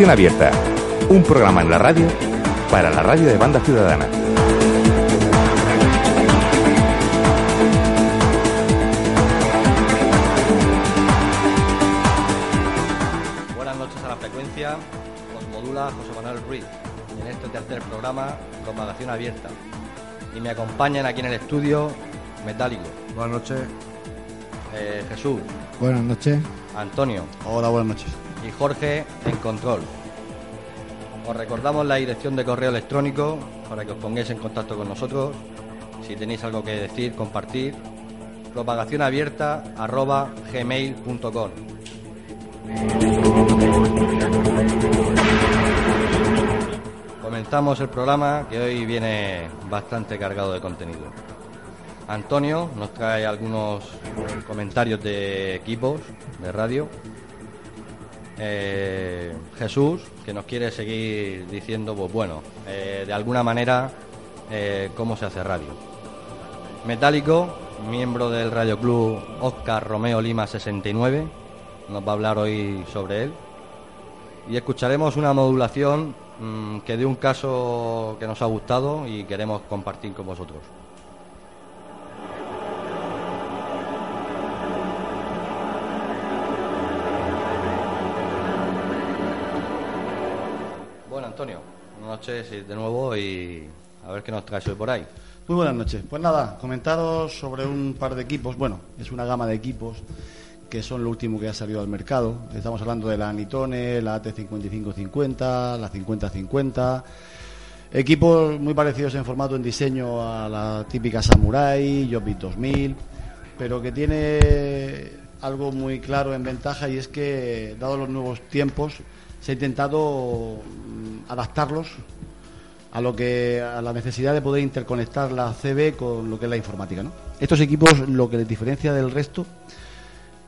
Abierta. Un programa en la radio para la radio de banda ciudadana. Buenas noches a la frecuencia. Os modula José Manuel Ruiz en este tercer programa Propagación Abierta. Y me acompañan aquí en el estudio Metálico. Buenas noches. eh, Jesús, Buenas noches. Antonio Hola, buenas noches. Jorge en control. Os recordamos la dirección de correo electrónico para que os pongáis en contacto con nosotros. Si tenéis algo que decir, compartir. Propagacionabierta arroba gmail.com. Comenzamos el programa que hoy viene bastante cargado de contenido. Antonio nos trae algunos comentarios de equipos de radio. Eh, Jesús, que nos quiere seguir diciendo, pues bueno, eh, de alguna manera, eh, cómo se hace radio. Metálico, miembro del Radio Club Oscar Romeo Lima 69, nos va a hablar hoy sobre él. Y escucharemos una modulación mm, que de un caso que nos ha gustado y queremos compartir con vosotros. Noches de nuevo y a ver qué nos traes hoy por ahí. Muy buenas noches. Pues nada, comentaros sobre un par de equipos. Bueno, es una gama de equipos que son lo último que ha salido al mercado. Estamos hablando de la Anitone, la AT5550, la 5050. Equipos muy parecidos en formato, en diseño a la típica Samurai, Jobbik 2000, pero que tiene algo muy claro en ventaja y es que, dado los nuevos tiempos, se ha intentado mm, adaptarlos a lo que a la necesidad de poder interconectar la CB con lo que es la informática. ¿no? Estos equipos lo que les diferencia del resto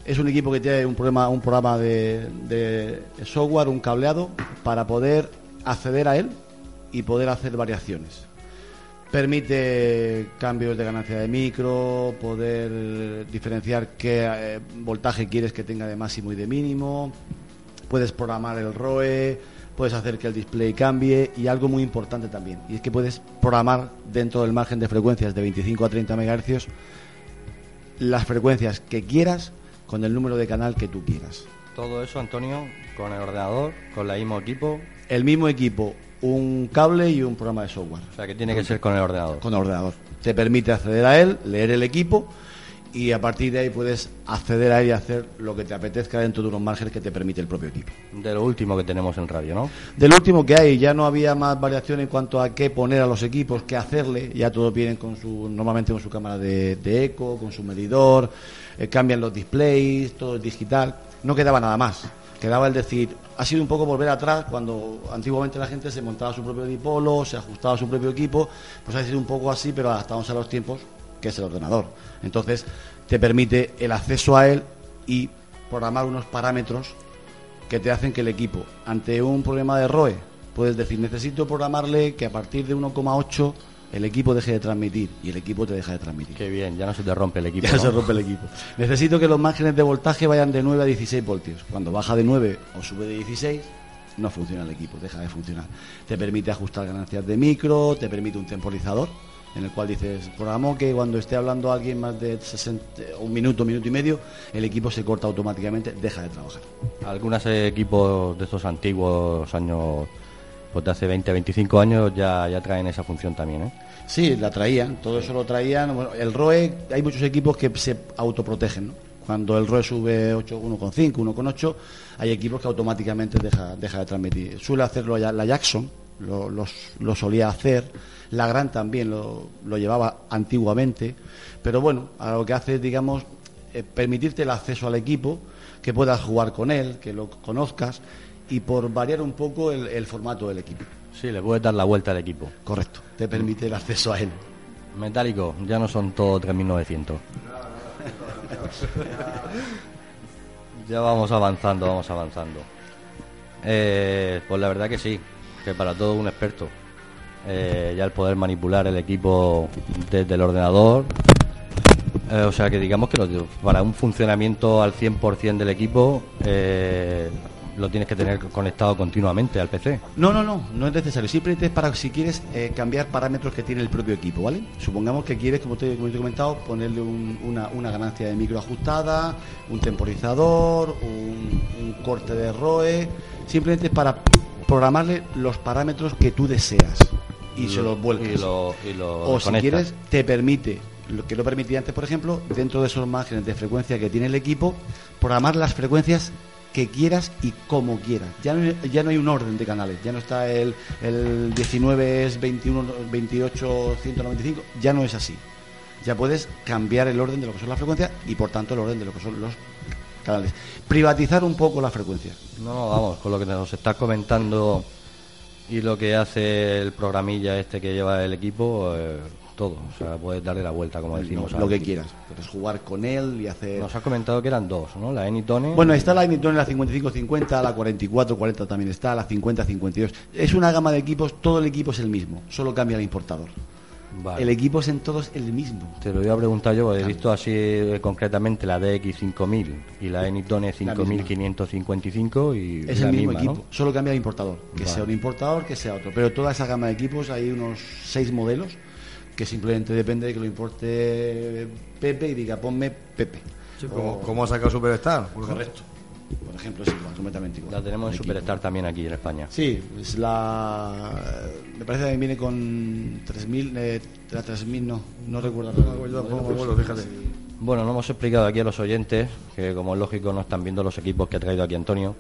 es un equipo que tiene un programa, un programa de, de software, un cableado para poder acceder a él y poder hacer variaciones. Permite cambios de ganancia de micro, poder diferenciar qué eh, voltaje quieres que tenga de máximo y de mínimo, puedes programar el ROE, puedes hacer que el display cambie y algo muy importante también, y es que puedes programar dentro del margen de frecuencias de 25 a 30 MHz las frecuencias que quieras con el número de canal que tú quieras. Todo eso, Antonio, con el ordenador, con la mismo equipo, El mismo equipo, un cable y un programa de software. o sea que tiene que ser con el ordenador. Con ordenador. Te permite acceder a él, leer el equipo y a partir de ahí puedes acceder a él y hacer lo que te apetezca dentro de unos márgenes que te permite el propio equipo. De lo último que tenemos en radio, ¿no? Del último que hay, ya no había más variación en cuanto a qué poner a los equipos, qué hacerle. Ya todos vienen con su, normalmente con su cámara de, de eco, con su medidor, eh, cambian los displays, todo es digital. No quedaba nada más. Quedaba el decir, ha sido un poco volver atrás cuando antiguamente la gente se montaba su propio dipolo, se ajustaba a su propio equipo, pues ha sido un poco así, pero adaptamos a los tiempos, que es el ordenador. Entonces, te permite el acceso a él y programar unos parámetros que te hacen que el equipo, ante un problema de ROE, puedes decir, necesito programarle que a partir de 1,8 el equipo deje de transmitir y el equipo te deja de transmitir. Qué bien, ya no se te rompe el equipo. Ya ¿no? se rompe el equipo. Necesito que los márgenes de voltaje vayan de 9 a 16 voltios. Cuando baja de 9 o sube de 16, no funciona el equipo, deja de funcionar. Te permite ajustar ganancias de micro, te permite un temporizador en el cual dices, programo que cuando esté hablando alguien más de 60, un minuto, minuto y medio, el equipo se corta automáticamente, deja de trabajar. Algunos equipos de estos antiguos años, pues de hace 20, 25 años, ya, ya traen esa función también, ¿eh? Sí, la traían, todo eso lo traían. Bueno, el ROE, hay muchos equipos que se autoprotegen, ¿no? Cuando el ROE sube 8, 1,5, 1,8, hay equipos que automáticamente deja, deja de transmitir. Suele hacerlo la Jackson, lo, los- lo solía hacer, la Gran también lo, lo llevaba antiguamente, pero bueno, a lo que hace es, digamos, eh, permitirte el acceso al equipo, que puedas jugar con él, que lo conozcas y por variar un poco el, el formato del equipo. Sí, le puedes dar la vuelta al equipo. Correcto, te permite el acceso a él. Metálico, ya no son todos 3.900. ya vamos avanzando, vamos avanzando. Eh, pues la verdad que sí, que para todo un experto. Eh, ya el poder manipular el equipo desde el ordenador. Eh, o sea que digamos que para un funcionamiento al 100% del equipo eh, lo tienes que tener conectado continuamente al PC. No, no, no, no es necesario. Simplemente es para si quieres cambiar parámetros que tiene el propio equipo, ¿vale? Supongamos que quieres, como te, como te he comentado, ponerle un- una, una ganancia de micro ajustada, un temporizador, un, un corte de ROE. Simplemente para programarle los parámetros que tú deseas y se los vuelcas. Y lo, y lo o si quieres, te permite, lo que lo permitía antes, por ejemplo, dentro de esos márgenes de frecuencia que tiene el equipo, programar las frecuencias que quieras y como quieras. Ya no, hay- ya no hay un orden de canales, ya no está el, el 19 es 21, 28, 195, ya no es así. Ya puedes cambiar el orden de lo que son las frecuencias y por tanto el orden de lo que son los canales. Privatizar un poco la frecuencia. No, vamos, con lo que nos estás comentando y lo que hace el programilla este que lleva el equipo, eh, todo. O sea, puedes darle la vuelta, como decimos. lo que quieras. Puedes jugar con él y hacer... Nos has comentado que eran dos, ¿no? La Enitone. Bueno, está la Initone, la 55-50, la 44-40 también está, la 50-52. Es una gama de equipos, todo el equipo es el mismo, solo cambia el importador. Vale. El equipo es en todos el mismo. Te lo iba a preguntar yo, he visto así eh, concretamente la DX5000 y la Enitone La misma. 5555 y Es la el mismo misma, equipo, ¿no? solo cambia el importador. Que Vale. sea un importador, que sea otro. Pero toda esa gama de equipos, hay unos seis modelos que simplemente depende de que lo importe Pepe y diga ponme Pepe. Sí, como, como ha sacado Superstar. Correcto. Por ejemplo, es igual, completamente igual. La tenemos en. Superstar también aquí en España. Sí, es la. Me parece que viene con 3000. Eh, la 3000, no, no recuerdo. Me acuerdo, fíjate. Bueno, no hemos explicado aquí a los oyentes, que como es lógico no están viendo los equipos que ha traído aquí Antonio,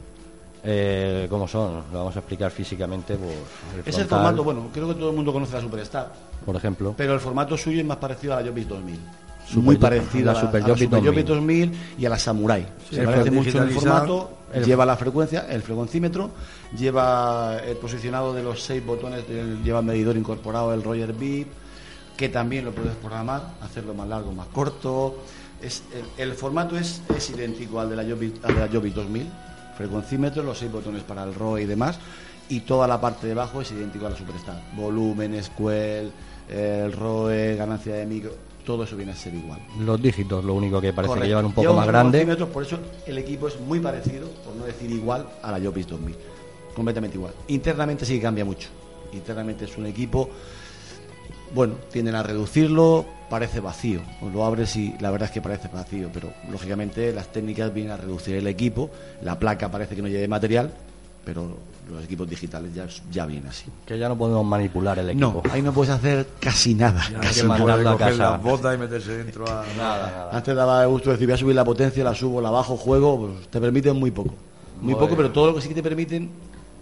eh, cómo son. Lo vamos a explicar físicamente. Pues, el Es el formato, bueno, creo que todo el mundo conoce la Superstar, Por ejemplo. pero el formato suyo es más parecido a la Jobis 2000. Super Muy la a la, Super a la Jobis Super 2000. Jobis 2000 y a la Samurai. Sí, Se parece mucho en el formato, El- lleva la frecuencia, el frecuencímetro, lleva el posicionado de los seis botones, lleva el medidor incorporado, el Roger Beep, que también lo puedes programar, hacerlo más largo, más corto. Es, el, el formato es, es idéntico al de la Jobis, al de la Jobis 2000, frecuencímetro, los seis botones para el ROE y demás, y toda la parte de abajo es idéntico a la Superstar. Volumen, Squel, el ROE, ganancia de micro, todo eso viene a ser igual. Los dígitos, lo único que parece Correcto. que llevan un poco más grande. centímetros, por eso el equipo es muy parecido, por no decir igual, a la Jobis 2000. Completamente igual. Internamente sí que cambia mucho. Internamente es un equipo, bueno, tienden a reducirlo, parece vacío. Lo abres y la verdad es que parece vacío, pero lógicamente las técnicas vienen a reducir el equipo. La placa parece que no lleve material, pero los equipos digitales ya, ya vienen así. Que ya no podemos manipular el No, equipo. ahí no puedes hacer casi nada. Ya Hay que que se mandarlo puede a coger casa. las botas y meterse dentro a... Nada, nada. Antes daba gusto decir, voy a subir la potencia, la subo, la bajo, juego, pues te permiten muy poco. Muy poco, pero todo lo que sí que te permiten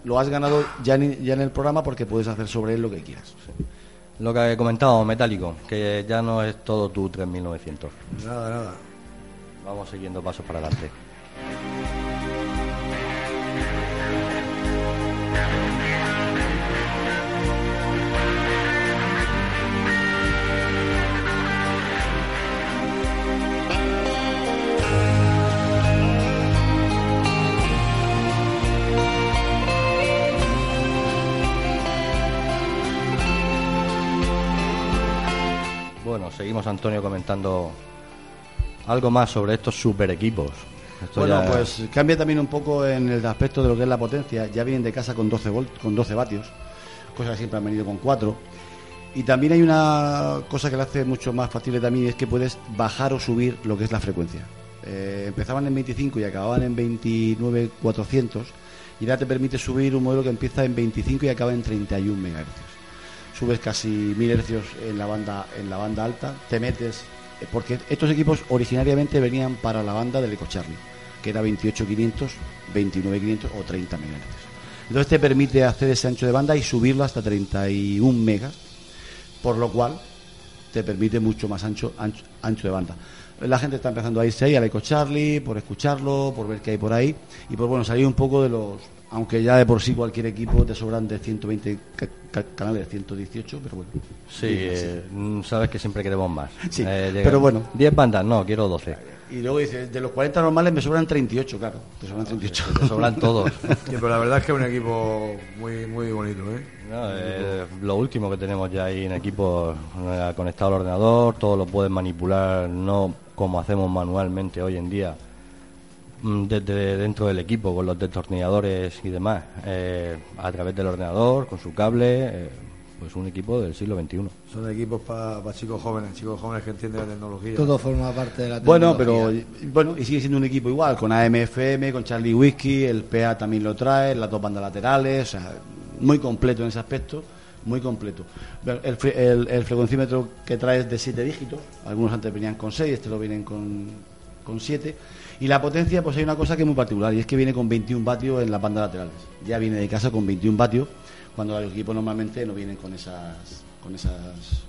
lo has ganado ya en, ya en el programa porque puedes hacer sobre él lo que quieras. Lo que comentábamos, Metálico, que ya no es todo tu 3900. Nada, nada. Vamos siguiendo pasos para adelante. Seguimos Antonio comentando algo más sobre estos super equipos. Esto Bueno, ya- pues cambia también un poco en el aspecto de lo que es la potencia. Ya vienen de casa con 12 volt, con 12 vatios, cosas que siempre han venido con 4. Y también hay una cosa que le hace mucho más factible también, es que puedes bajar o subir lo que es la frecuencia. Eh, empezaban en 25 y acababan en 29.400 y ya te permite subir un modelo que empieza en 25 y acaba en 31 MHz. Subes casi 1000 hercios en la banda en la banda alta, te metes eh, porque estos equipos originariamente venían para la banda del EcoCharlie, que era 28500, 29500 o 30 MHz. Entonces te permite hacer ese ancho de banda y subirlo hasta 31 megas, por lo cual te permite mucho más ancho ancho, ancho de banda. la gente está empezando a irse ahí al Eco Charlie, por escucharlo, por ver qué hay por ahí y por bueno, salir un poco de los aunque ya de por sí cualquier equipo te sobran de 120 ca- ca- canales, 118, pero bueno. Sí, eh, sabes que siempre queremos más. Sí, llegan pero bueno. 10 bandas, no, quiero 12. Y luego dice, de los 40 normales me sobran 38, claro, te sobran 38. Te sobran todos. Sí, pero la verdad es que es un equipo muy, muy bonito, ¿eh? No, eh, lo último que tenemos ya ahí en equipo eh, conectado al ordenador, todo lo puedes manipular, no como hacemos manualmente hoy en día, desde dentro del equipo, con los destornilladores y demás, eh, a través del ordenador, con su cable, eh, pues un equipo del siglo XXI. Son equipos para chicos jóvenes, chicos jóvenes que entienden la tecnología. Todo forma parte de la Bueno, pero tecnología. bueno, y sigue siendo un equipo igual, con AMFM, con Charlie Whisky, el PA también lo trae, las dos bandas laterales, o sea, muy completo en ese aspecto, muy completo. El, el- el frecuencímetro que trae es de 7 dígitos, algunos antes venían con 6, este lo vienen con, con 7. Y la potencia, pues hay una cosa que es muy particular, y es que viene con 21 vatios en las bandas laterales. Ya viene de casa con 21 vatios, cuando los equipos normalmente no vienen con esas, con esas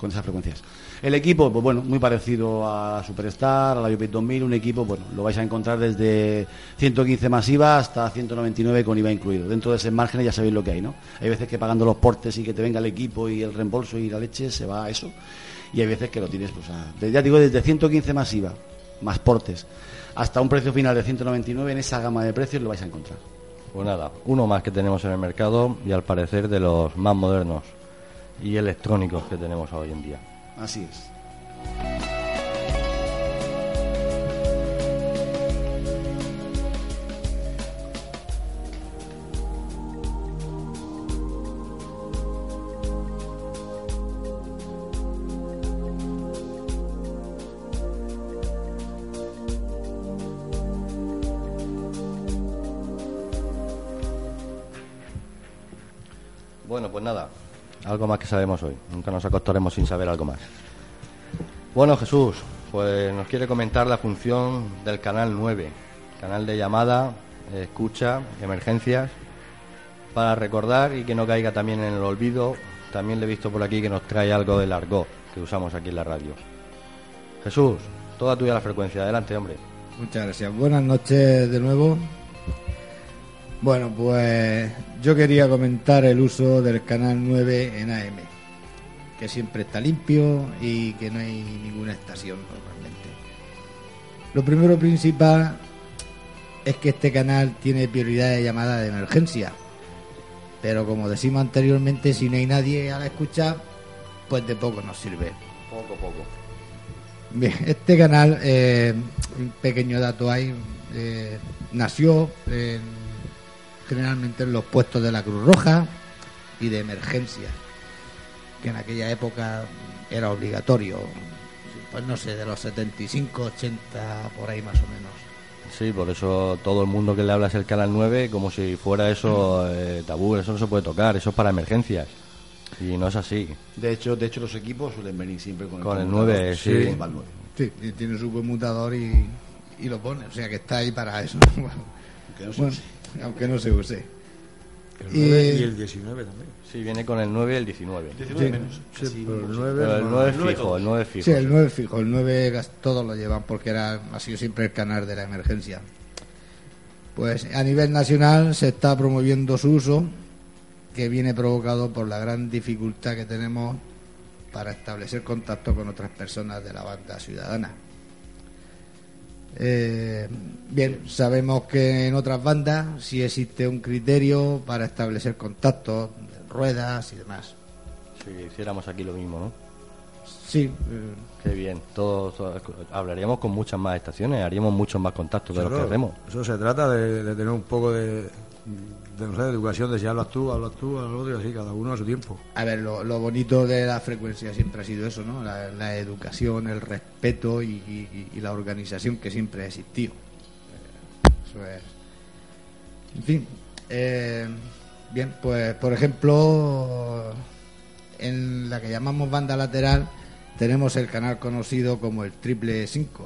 con esas frecuencias. El equipo, pues bueno, muy parecido a Superstar, a la Biopit 2000, un equipo, bueno, lo vais a encontrar desde 115 masiva hasta 199 con IVA incluido. Dentro de ese margen ya sabéis lo que hay, ¿no? Hay veces que pagando los portes y que te venga el equipo y el reembolso y la leche se va a eso. Y hay veces que lo tienes, pues, a, ya digo, desde 115 masiva, más portes, hasta un precio final de 199, en esa gama de precios lo vais a encontrar. Pues nada, uno más que tenemos en el mercado y al parecer de los más modernos y electrónicos que tenemos hoy en día. Así es. Más que sabemos hoy. Nunca nos acostaremos sin saber algo más. Bueno, Jesús, pues nos quiere comentar la función del canal 9, canal de llamada, escucha, emergencias, para recordar y que no caiga también en el olvido. También le he visto por aquí que nos trae algo del argot que usamos aquí en la radio. Jesús, toda tuya la frecuencia. Adelante, hombre. Muchas gracias. Buenas noches de nuevo. Bueno, pues yo quería comentar el uso del canal 9 en AM, que siempre está limpio y que no hay ninguna estación normalmente. Lo primero principal es que este canal tiene prioridad de llamada de emergencia, pero como decimos anteriormente, si no hay nadie a la escucha, pues de poco nos sirve. Poco, poco. Bien, este canal, eh, un pequeño dato hay, eh, nació en- generalmente en los puestos de la Cruz Roja y de emergencia, que en aquella época era obligatorio, pues no sé, de los 75, 80, por ahí más o menos. Sí, por eso todo el mundo que le habla es el canal 9, como si fuera eso eh, tabú, eso no se puede tocar, eso es para emergencias. Y no es así. De hecho, de hecho los equipos suelen venir siempre con el, Con el conmutador. 9, sí. va al 9. Sí, y tiene su conmutador y, y lo pone, o sea que está ahí para eso. Aunque no se Bueno, use. Aunque no se use. El Y- 9 y el 19 también. Sí, viene con el 9 y el 19. 19 menos. Sí, pero el un- 9, Pero el más- 9 es nueve fijo, todos. el 9 es fijo. Sí, el 9 fijo, el 9 gas- todos lo llevan porque era, ha sido siempre el canal de la emergencia. Pues a nivel nacional se está promoviendo su uso, que viene provocado por la gran dificultad que tenemos para establecer contacto con otras personas de la banda ciudadana. Eh, bien, sabemos que en otras bandas sí existe un criterio para establecer contactos, ruedas y demás. Si hiciéramos aquí lo mismo, ¿no? Sí, eh, Qué bien. Todos, todos- hablaríamos con muchas más estaciones, haríamos muchos más contactos de los que Claro, hacemos. Eso se trata de, de tener un poco de, de, educación, de si hablas tú, hablas tú, hablas otro, y así, cada uno a su tiempo. A ver, lo, bonito de la frecuencia siempre ha sido eso, ¿no? La, educación, el respeto y la organización que siempre ha existido. Eh, Eso es. En fin. eh, bien, pues por ejemplo, en la que llamamos banda lateral tenemos el canal conocido como el triple 5,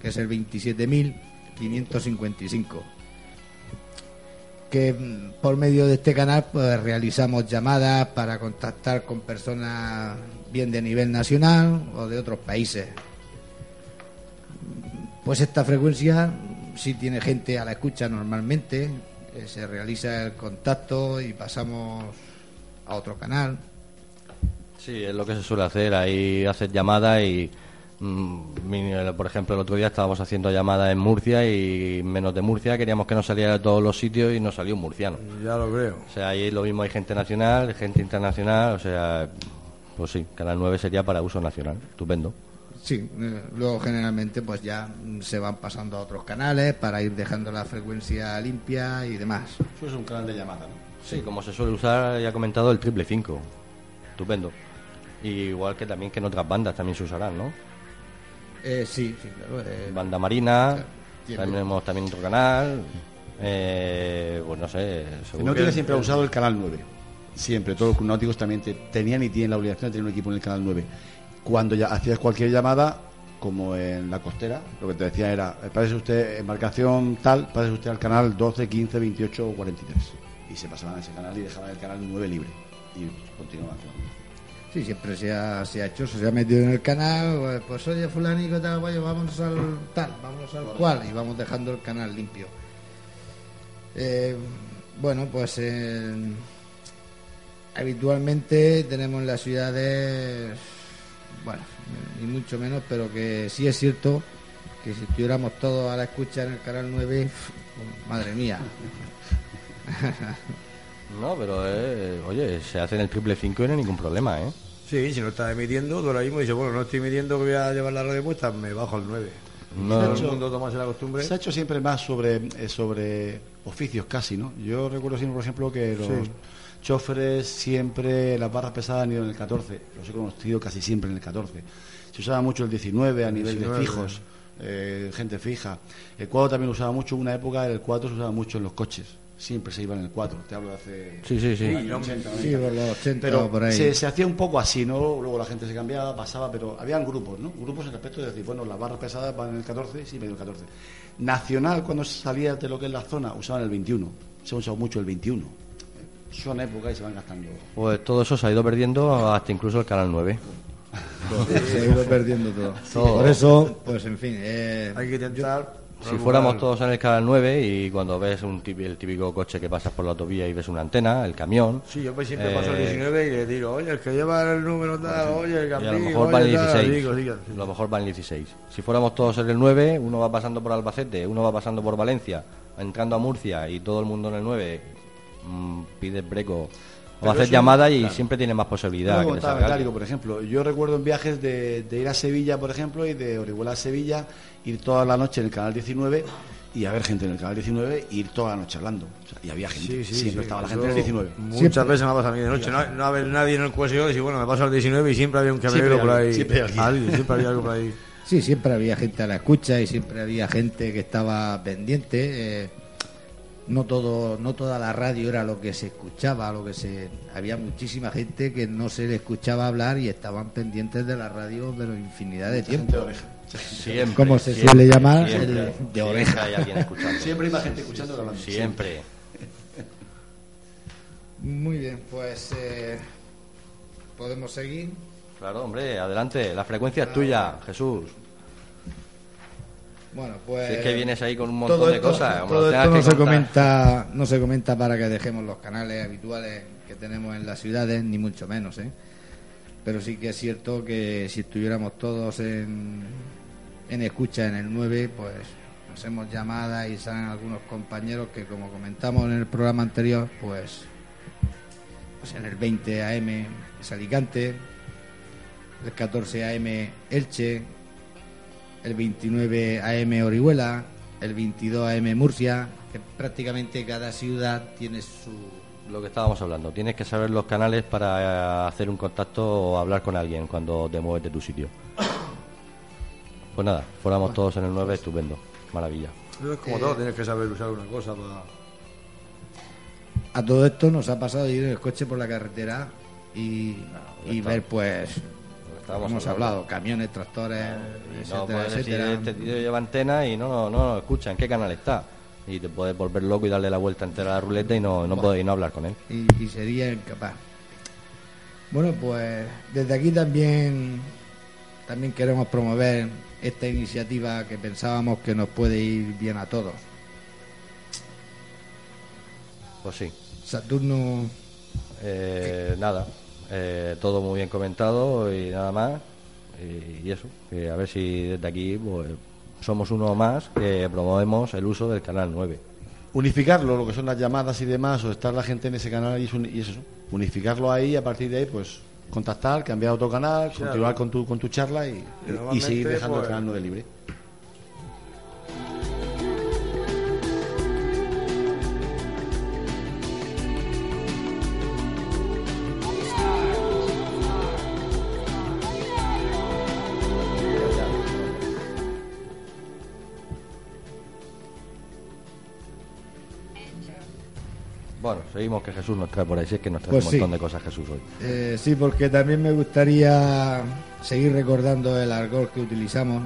que es el 27.555 que mm, por medio de este canal pues realizamos llamadas para contactar con personas bien de nivel nacional o de otros países. Pues esta frecuencia sí tiene gente a la escucha normalmente, eh, se realiza el contacto y pasamos a otro canal. Sí, es lo que se suele hacer. Ahí haces llamadas y, por ejemplo, el otro día estábamos haciendo llamadas en Murcia y menos de Murcia queríamos que nos saliera de todos los sitios y nos salió un murciano. Ya lo creo. O sea, ahí lo mismo hay gente nacional, gente internacional, o sea, pues sí, Canal 9 sería para uso nacional. Estupendo. Sí, eh, luego generalmente pues ya se van pasando a otros canales para ir dejando la frecuencia limpia y demás. Eso es un canal de llamada, ¿no? Sí, como se suele usar, ya he comentado, el triple 5. Estupendo. Y igual que también que en otras bandas también se usarán, ¿no? Eh, sí, sí, claro. Eh, Banda Marina, tenemos también otro canal. Eh, pues no sé. El siempre ha usado el canal 9. Siempre, todos los náuticos también tenían y tienen la obligación de tener un equipo en el canal 9 cuando ya hacías cualquier llamada, como en la costera, lo que te decía era, eh, parece usted, embarcación tal, parece usted al canal 12, 15, 28 o 43. Y se pasaban a ese canal y dejaban el canal 9 libre. Y continuaban. Sí, siempre se ha, se ha hecho, se ha metido en el canal, pues, pues oye, fulanico, tal, vamos al tal, vamos al cual, y vamos dejando el canal limpio. Eh, bueno, pues habitualmente tenemos en las ciudades bueno, ni mucho menos, pero que sí es cierto que si estuviéramos todos a la escucha en el canal 9, madre mía. No, pero eh, oye, se hace en el triple 5 y no hay ningún problema, ¿eh? Sí, si no estás emitiendo, tú ahora mismo dices, bueno, no estoy emitiendo que voy a llevar la radio puesta, me bajo al 9. No, Todo el mundo tomase la costumbre. Se ha hecho siempre más sobre, eh, sobre oficios casi, ¿no? Yo recuerdo siempre, por ejemplo, que los choferes siempre las barras pesadas han ido en el 14, los he conocido casi siempre en el 14. Se usaba mucho el 19 a nivel de fijos, eh, gente fija. El 4 también lo usaba mucho, una época el 4 se usaba mucho en los coches. Siempre se iba en el 4, te hablo de hace sí, sí, sí. Años 80, sí, los 80 pero por ahí. Se, se, hacía un poco así, ¿no? Luego la gente se cambiaba, pasaba, pero habían grupos, ¿no? Grupos en respecto de decir, bueno, las barras pesadas van en el 14, sí, en el 14. Nacional, cuando salía de lo que es la zona, usaban el 21. Se ha usado mucho el 21 son épocas y se van gastando. Pues todo eso se ha ido perdiendo hasta incluso el Canal 9. se ha ido perdiendo todo. Por eso, pues en fin. Eh, Hay que intentar. Si fuéramos todos en el canal 9 y cuando ves un el típico coche que pasas por la autovía y ves una antena, el camión. Sí, yo pues siempre paso el 19 y le digo, oye, el que lleva el número tal, oye, el camión. a lo mejor va en 16. A lo mejor va en 16. Si fuéramos todos en el 9, uno va pasando por Albacete, uno va pasando por Valencia, entrando a Murcia y todo el mundo en el 9 Mm, pides breco o haces llamada y siempre tiene más posibilidad. por ejemplo, yo recuerdo en viajes de, ir a Sevilla, por ejemplo, y de Orihuela a Sevilla, ir toda la noche en el canal 19 y haber gente en el canal 19 y ir toda la noche hablando. y había gente, siempre estaba la gente en el 19. Muchas veces me ha pasado a mí de noche, no, no haber nadie en el cuello y bueno, me paso al 19 y siempre había un camionero por ahí. Siempre, había algo por ahí. Sí, siempre había gente a la escucha y siempre había gente que estaba pendiente. Eh, no todo no toda la radio era lo que se escuchaba lo que se había muchísima gente que no se le escuchaba hablar y estaban pendientes de la radio de la infinidad de tiempo siempre como se suele llamar de oreja. siempre hay más gente escuchando hablando. Siempre. Muy bien pues eh, podemos seguir claro hombre adelante. La frecuencia es tuya Jesús bueno, pues. es que vienes ahí con un montón de cosas. Todo esto no se, comenta, no se comenta para que dejemos los canales habituales que tenemos en las ciudades, ni mucho menos, ¿eh? Pero sí que es cierto que si estuviéramos todos en, en escucha en el 9, pues hacemos llamadas y salen algunos compañeros que, como comentamos en el programa anterior, pues, pues en el 20 AM es Alicante, el 14 AM Elche, el 29 AM Orihuela, el 22 AM Murcia, que prácticamente cada ciudad tiene su... Lo que estábamos hablando, tienes que saber los canales para hacer un contacto o hablar con alguien cuando te mueves de tu sitio. Pues nada, fuéramos todos en el 9, estupendo, maravilla. Es como todo, tienes que saber usar una cosa para... A todo esto nos ha pasado ir en el coche por la carretera y, y ver pues hemos hablado, camiones, tractores, etcétera, etcétera. este tío lleva antena y no, no, escucha en qué canal está. Y te puedes volver loco y darle la vuelta entera a la ruleta y no, no, no hablar con él. Y, sería incapaz. Bueno, pues desde aquí también también queremos promover esta iniciativa que pensábamos que nos puede ir bien a todos. Pues sí. Saturno, Eh, nada, eh, todo muy bien comentado y nada más. Y, y eso, que a ver si desde aquí pues, somos uno más que promovemos el uso del canal 9. Unificarlo, lo que son las llamadas y demás, o estar la gente en ese canal y, es un- y es eso. Unificarlo ahí y a partir de ahí, pues contactar, cambiar a otro canal, continuar con tu, con tu charla y, Y seguir dejando pues, el canal 9 libre. Seguimos que Jesús nos trae por ahí, si es que nos trae Pues un sí. montón de cosas Jesús hoy. Eh, sí, porque también me gustaría seguir recordando el argot que utilizamos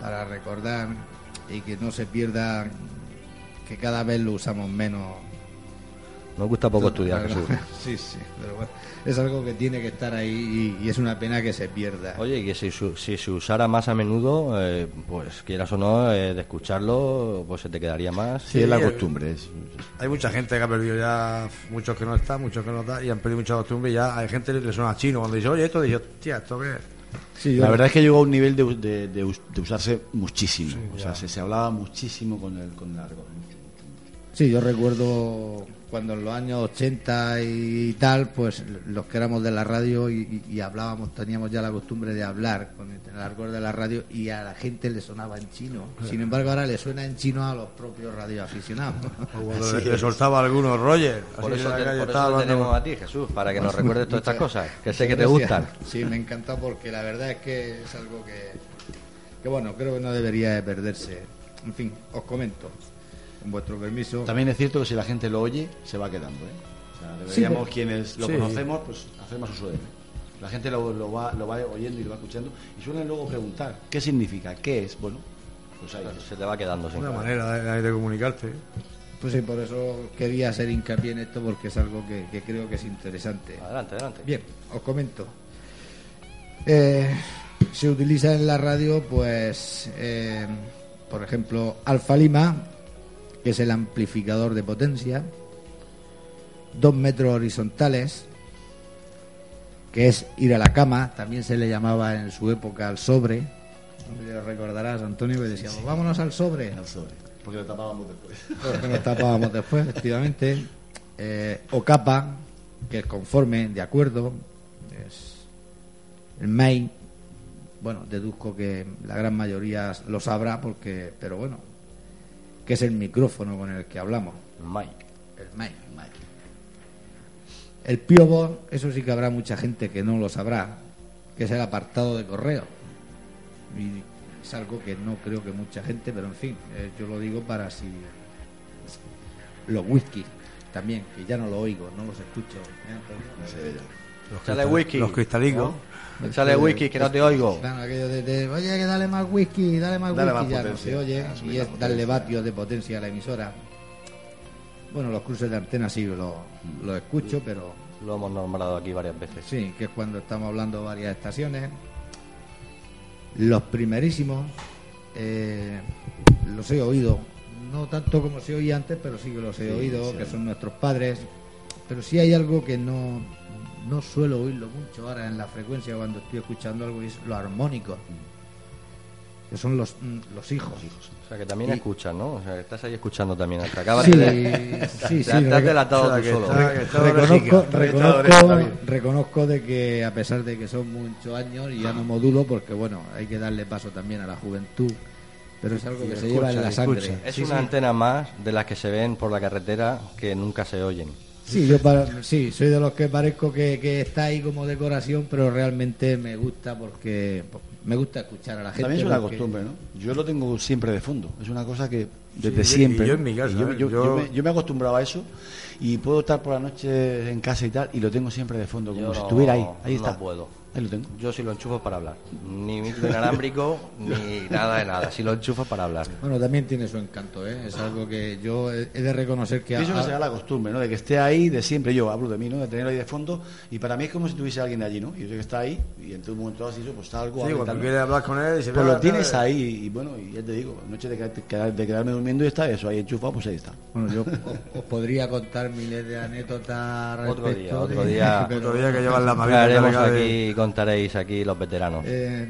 para recordar y que no se pierda, que cada vez lo usamos menos. Nos gusta poco estudiar Jesús. Sí, sí, pero bueno, es algo que tiene que estar ahí y, y es una pena que se pierda. Oye, y que si, su- si se usara más a menudo, eh, pues quieras o no, eh, de escucharlo, pues se te quedaría más. Sí, es la el- costumbre. es- Hay mucha gente que ha perdido ya, muchos que no están, muchos que no están, y han perdido mucha costumbre. Y ya hay gente que le suena chino. Cuando dice, oye, esto, dice, hostia, ¿esto qué es? Sí, La verdad es que llegó a un nivel de, de- de us- de usarse muchísimo. o sea, se, se hablaba muchísimo con el, con el argot. Sí, yo recuerdo cuando en los años 80 y tal, pues los que éramos de la radio y, hablábamos, teníamos ya la costumbre de hablar con el argot de la radio y a la gente le sonaba en chino. Sin embargo, ahora le suena en chino a los propios radioaficionados. O cuando le, le soltaba algunos Roger. Por eso, te, por eso hablando- tenemos a ti, Jesús, para que nos recuerdes todas estas cosas, que sé que te gustan. Sí, me encanta porque la verdad es que es algo que, que bueno, creo que no debería de perderse. En fin, os comento, con vuestro permiso. También es cierto que si la gente lo oye, se va quedando. ¿eh? O sea, deberíamos, Sí, quienes lo sí. conocemos, pues hacer más uso de él. La gente lo, lo va, lo va oyendo y lo va escuchando y suelen luego preguntar, ¿qué significa? ¿Qué es? Bueno, pues ahí. Se te va quedando Una claro. manera de, de comunicarte. Pues sí, por eso quería hacer hincapié en esto porque es algo que, que creo que es interesante. Adelante, adelante. Bien, os comento. Eh, se utiliza en la radio, pues, eh, por ejemplo, Alfa Lima, que es el amplificador de potencia, dos metros horizontales, que es ir a la cama, también se le llamaba en su época al sobre. Lo recordarás, Antonio, que decíamos, vámonos al sobre. Al sobre, porque lo tapábamos después. Porque nos tapábamos después, efectivamente. Eh, o capa, que es conforme, de acuerdo. Es el main. Bueno, deduzco que la gran mayoría lo sabrá, porque, pero bueno, que es el micrófono con el que hablamos. Mike. El main. El Pio Box, eso sí que habrá mucha gente que no lo sabrá, que es el apartado de correo. Y es algo que no creo que mucha gente, pero en fin, eh, yo lo digo para si los whisky también, que ya no lo oigo, no los escucho. ¿eh, Antonio? Los, whisky. los cristalicos. Échale whisky, que no te oigo. Claro, aquello de, de, oye, que dale más whisky, dale más Dale whisky, más ya no potencia, se oye, y es darle vatios de potencia a la emisora. Bueno, los cruces de antena sí lo, lo escucho, pero Lo hemos nombrado aquí varias veces. Sí, que es cuando estamos hablando de varias estaciones. Los primerísimos eh, los he oído, no tanto como se oía antes, pero sí que los he Sí, oído, sí. que son nuestros padres. Pero sí hay algo que no, no suelo oírlo mucho ahora en la frecuencia cuando estoy escuchando algo, y es lo armónico, que son los, mm, los hijos. O sea, que también Y- escuchas, ¿no? O sea, que estás ahí escuchando también. Hasta acabas Sí, de... sí, sí, te, has- delatado tú solo. reconozco, reconozco, reconozco de que a pesar de que son muchos años y ya no modulo porque bueno hay que darle paso también a la juventud pero es algo que se escucha, lleva en la escucha. sangre Es sí, una sí. antena más de las que se ven por la carretera que nunca se oyen. Sí, yo para- sí soy de los que parezco que, que está ahí como decoración pero realmente me gusta porque pues, me gusta escuchar a la gente También es una porque- costumbre, ¿no? Yo lo tengo siempre de fondo. Es una cosa que desde Sí, siempre. y yo en mi casa, Yo, ¿eh? yo- Yo- yo me, yo me he acostumbrado a eso y puedo estar por la noche en casa y tal y lo tengo siempre de fondo, como Yo si no- estuviera ahí. Ahí no está. puedo. Ahí lo tengo. Yo sí lo enchufo para hablar. Ni micro inalámbrico, ni nada de nada. Si lo enchufo para hablar. Bueno, también tiene su encanto, ¿eh? Es algo que yo he de reconocer que... Pienso a- que será la costumbre, ¿no? De que esté ahí de siempre, yo hablo de mí, ¿no? De tenerlo ahí de fondo, y para mí es como si tuviese alguien allí, ¿no? Y yo sé que está ahí, y en un momento así, pues está algo... Sí, cuando tal, ¿no? quieres hablar con él y se Pues lo tienes ahí, y bueno, y ya te digo, noche de, quedarte- quedar- de quedarme durmiendo y está eso ahí enchufado, pues ahí está. Bueno, yo os, os podría contar miles de anécdotas Otro día, otro día. pero- Otro día que llevan la aquí contaréis aquí los veteranos. Eh,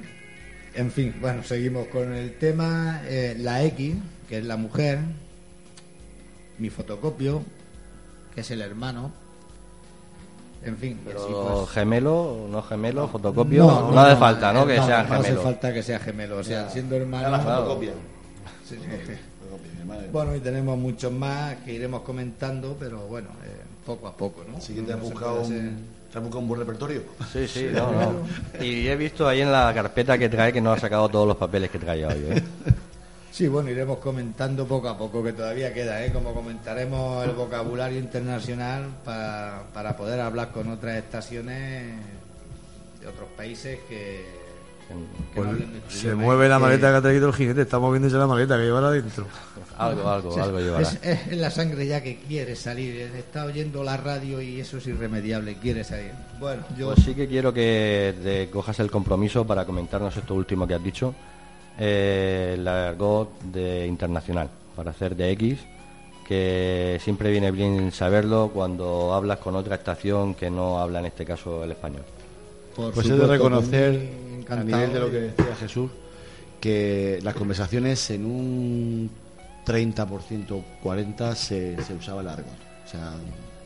en fin, bueno, seguimos con el tema. Eh, la X, que es la mujer. Mi fotocopio, que es el hermano. En fin, Pero pues, gemelo, no gemelo, fotocopio, no, hace falta, ¿no? Que no, sean no hace gemelos. falta que sea gemelo, o sea, siendo hermano. la fotocopia. Sí, sí. Bueno, y tenemos muchos más que iremos comentando, pero bueno, eh, poco a poco, ¿no? Así que te has No se buscado un, has buscado un buen repertorio. Sí, sí, no, no. Y he visto ahí en la carpeta que trae que no ha sacado todos los papeles que traía hoy, ¿eh? Sí, bueno, iremos comentando poco a poco, que todavía queda, ¿eh? Como comentaremos el vocabulario internacional pa- para poder hablar con otras estaciones de otros países que, que Pues no hablen nuestro se mueve la maleta que ha traído el jinete, está moviéndose la maleta que lleva adentro. Algo, algo, algo llevará. Es, es- es la sangre ya que quiere salir. Está oyendo la radio y eso es irremediable, quiere salir. Bueno, yo Pues sí que quiero que te cojas el compromiso para comentarnos esto último que has dicho, eh, el argot de internacional, para hacer de X, que siempre viene bien saberlo cuando hablas con otra estación que no habla en este caso el español. por Pues he de supuesto, reconocer, por mí, a nivel de lo que de- decía Jesús, que las conversaciones en un 30%, 40% se, se usaba. O sea,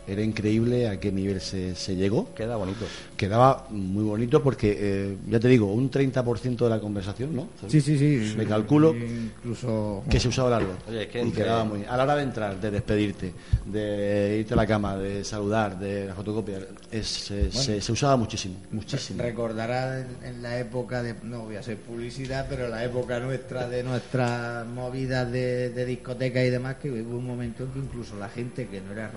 era increíble a qué nivel se, se llegó. Queda bonito. Quedaba muy bonito porque, eh, ya te digo, un 30% de la conversación, ¿no? Sí, sí, sí. Me calculo Incluso. que se usaba el argot. Oye, es que y quedaba muy A la hora de entrar, de despedirte, de irte a la cama, de saludar, de la fotocopia, es- se, se- se usaba muchísimo, muchísimo. Recordará en, en la época de, no voy a hacer publicidad, pero la época nuestra de nuestras movidas de, de discoteca y demás, que hubo un momento en que incluso la gente que no era